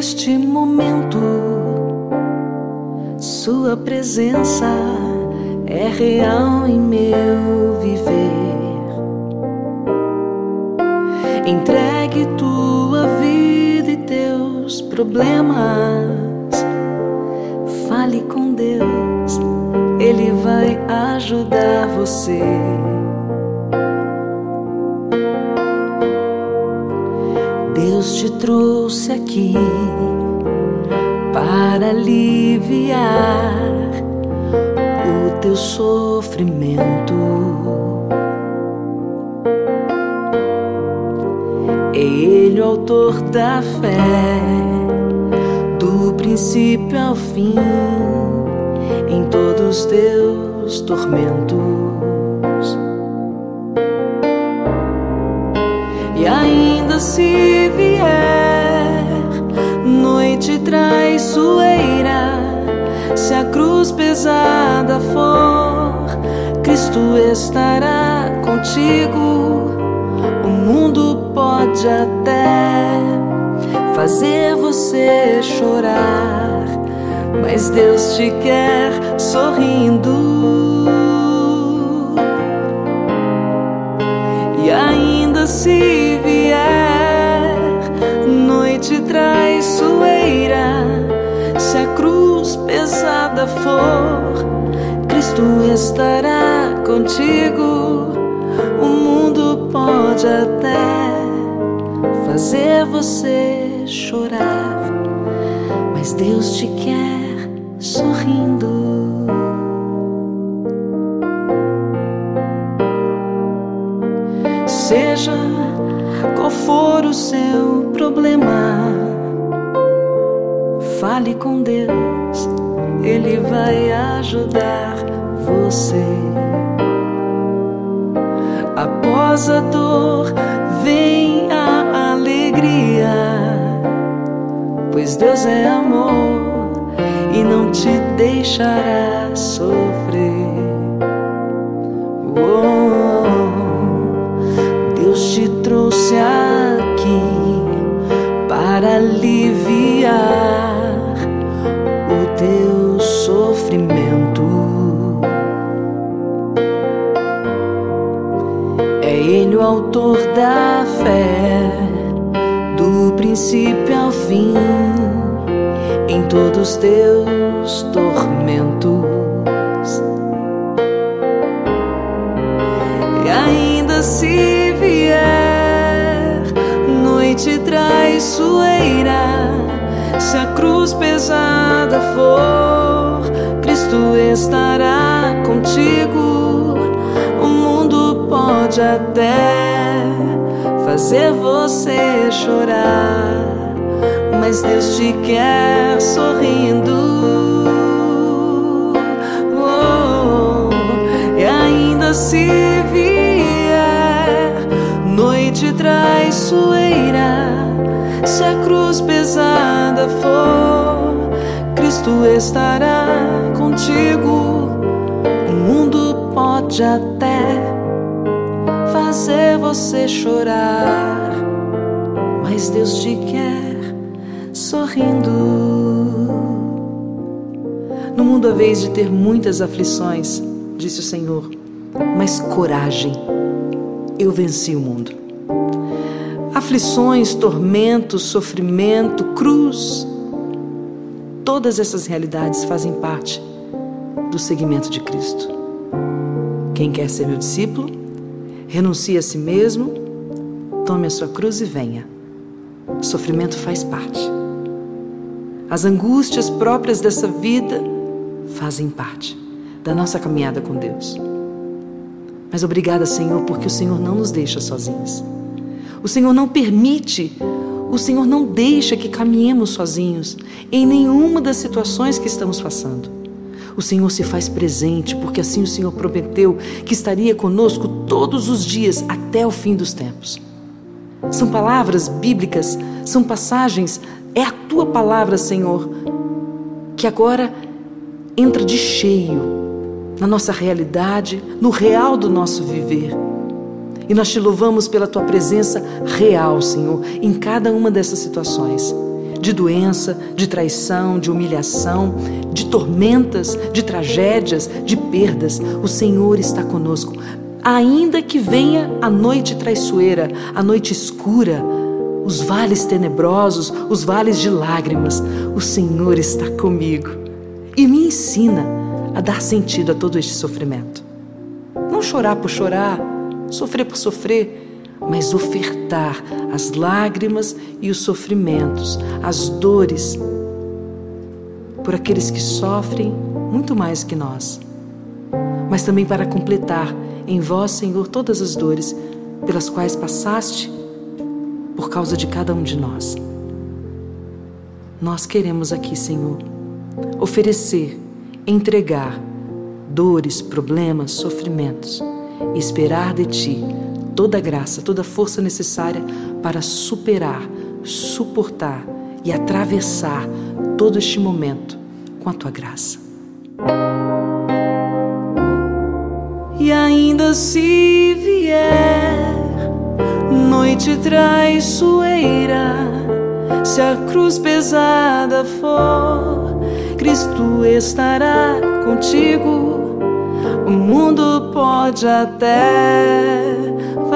neste momento, Sua presença é real em meu viver. Entregue tua vida e teus problemas. Fale com Deus, Ele vai ajudar você. Deus te trouxe aqui para aliviar o teu sofrimento. Ele o autor da fé, do princípio ao fim, em todos os teus tormentos. E ainda se vier noite traiçoeira, se a cruz pesada for, Cristo estará contigo. O mundo pode até fazer você chorar, mas Deus te quer sorrindo. E ainda se pesada for, Cristo estará contigo. O mundo pode até fazer você chorar, mas Deus te quer sorrindo. Seja qual for o seu problema, fale com Deus, Ele vai ajudar você. Após a dor, vem a alegria, pois Deus é amor e não te deixará sofrer. Oh, Deus te trouxe aqui para autor da fé, do princípio ao fim, em todos os teus tormentos. E ainda se vier noite traiçoeira, se a cruz pesada for, Cristo estará contigo. O mundo pode até fazer você chorar, mas Deus te quer sorrindo. Oh, e ainda se vier noite traiçoeira, se a cruz pesada for, Cristo estará contigo. O mundo pode até fazer você chorar, mas Deus te quer sorrindo. No mundo, a vez de ter muitas aflições, disse o Senhor, mas coragem, eu venci o mundo. Aflições, tormentos, sofrimento, cruz, todas essas realidades fazem parte do seguimento de Cristo. Quem quer ser meu discípulo, renuncie a si mesmo, tome a sua cruz e venha. Sofrimento faz parte. As angústias próprias dessa vida fazem parte da nossa caminhada com Deus. Mas obrigada, Senhor, porque o Senhor não nos deixa sozinhos. O Senhor não permite, o Senhor não deixa que caminhemos sozinhos em nenhuma das situações que estamos passando. O Senhor se faz presente, porque assim o Senhor prometeu que estaria conosco todos os dias até o fim dos tempos. São palavras bíblicas, são passagens, é a tua palavra, Senhor, que agora entra de cheio na nossa realidade, no real do nosso viver. E nós te louvamos pela tua presença real, Senhor, em cada uma dessas situações. De doença, de traição, de humilhação, de tormentas, de tragédias, de perdas. O Senhor está conosco. Ainda que venha a noite traiçoeira, a noite escura, os vales tenebrosos, os vales de lágrimas, o Senhor está comigo e me ensina a dar sentido a todo este sofrimento. Não chorar por chorar, sofrer por sofrer, mas ofertar as lágrimas e os sofrimentos, as dores por aqueles que sofrem muito mais que nós, mas também para completar em vós, Senhor, todas as dores pelas quais passaste por causa de cada um de nós. Nós queremos aqui, Senhor, oferecer, entregar dores, problemas, sofrimentos esperar de Ti toda a graça, toda a força necessária para superar, suportar e atravessar todo este momento com a tua graça. E ainda se vier noite traiçoeira, se a cruz pesada for, Cristo estará contigo. O mundo pode até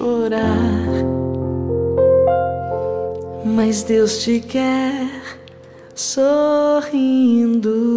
chorar, mas Deus te quer sorrindo.